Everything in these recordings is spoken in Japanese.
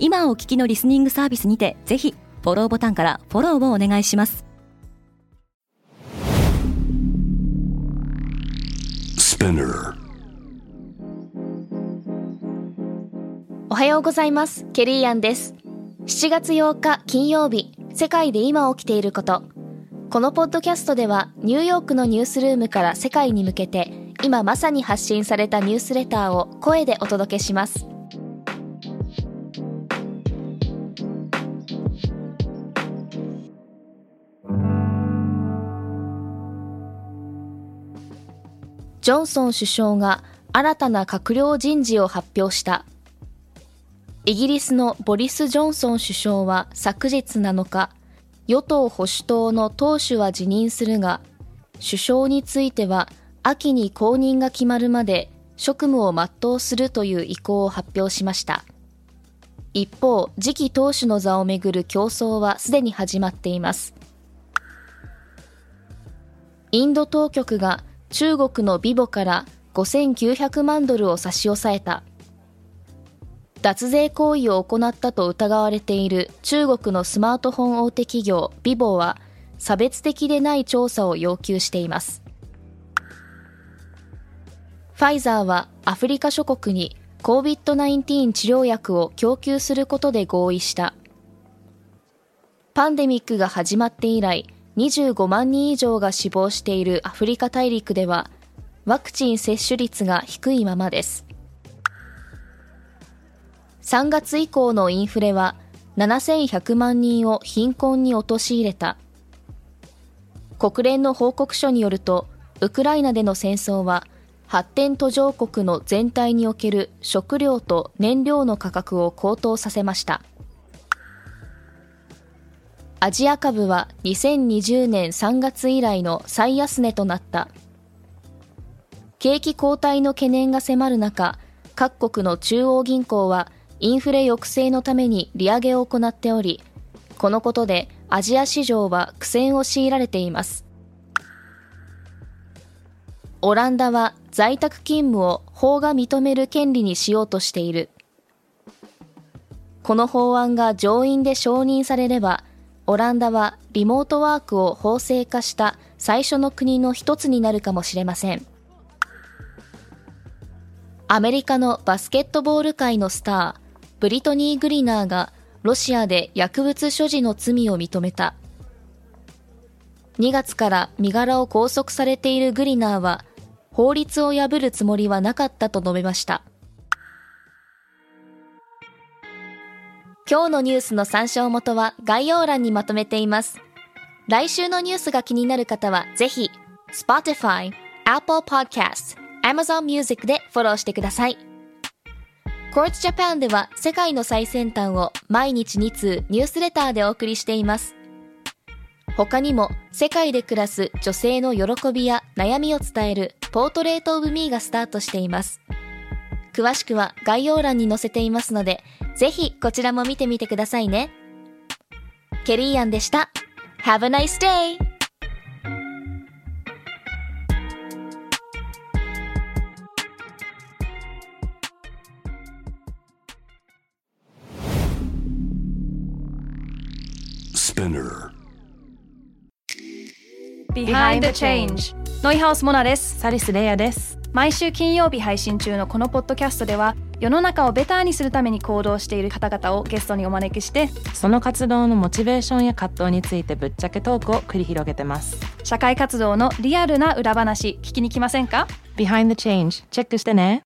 今お聞きのリスニングサービスにてぜひフォローボタンからフォローをお願いします。おはようございます。ケリーアンです。7月8日金曜日世界で今起きていること。このポッドキャストではニューヨークのニュースルームから世界に向けて今まさに発信されたニュースレターを声でお届けしますジョンソン首相が新たな閣僚人事を発表した。イギリスのボリス・ジョンソン首相は昨日7日与党保守党の党首は辞任するが首相については秋に後任が決まるまで職務を全うするという意向を発表しました。一方次期党首の座をめぐる競争はすでに始まっています。インド当局が中国のビボから5900万ドルを差し押さえた。脱税行為を行ったと疑われている中国のスマートフォン大手企業ビボは差別的でない調査を要求しています。ファイザーはアフリカ諸国に COVID-19 治療薬を供給することで合意した。パンデミックが始まって以来25万人以上が死亡しているアフリカ大陸ではワクチン接種率が低いままです。3月以降のインフレは7100万人を貧困に陥れた。国連の報告書によるとウクライナでの戦争は発展途上国の全体における食料と燃料の価格を高騰させました。アジア株は2020年3月以来の最安値となった。景気後退の懸念が迫る中各国の中央銀行はインフレ抑制のために利上げを行っておりこのことでアジア市場は苦戦を強いられています。オランダは在宅勤務を法が認める権利にしようとしている。この法案が上院で承認されればオランダはリモートワークを法制化した最初の国の一つになるかもしれません。アメリカのバスケットボール界のスター、ブリトニー・グリナーがロシアで薬物所持の罪を認めた。2月から身柄を拘束されているグリナーは、法律を破るつもりはなかったと述べました。今日のニュースの参照元は概要欄にまとめています。来週のニュースが気になる方はぜひ Spotify、Apple Podcast、Amazon Music でフォローしてください。Quartz Japan では世界の最先端を毎日2通ニュースレターでお送りしています。他にも世界で暮らす女性の喜びや悩みを伝えるポートレートオブミーがスタートしています。詳しくは概要欄に載せていますので、ぜひこちらも見てみてくださいね。ケリーアンでした。Have a nice day! Behind Changeノイハウスモナですサリスレイヤです毎週金曜日配信中のこのポッドキャストでは世の中をベターにするために行動している方々をゲストにお招きしてその活動のモチベーションや葛藤についてぶっちゃけトークを繰り広げてます。社会活動のリアルな裏話聞きに来ませんか？Behind the Change チェックしてね。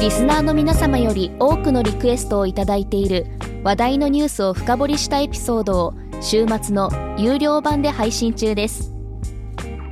リスナーの皆様より多くのリクエストをいただいている話題のニュースを深掘りしたエピソードを週末の有料版で配信中です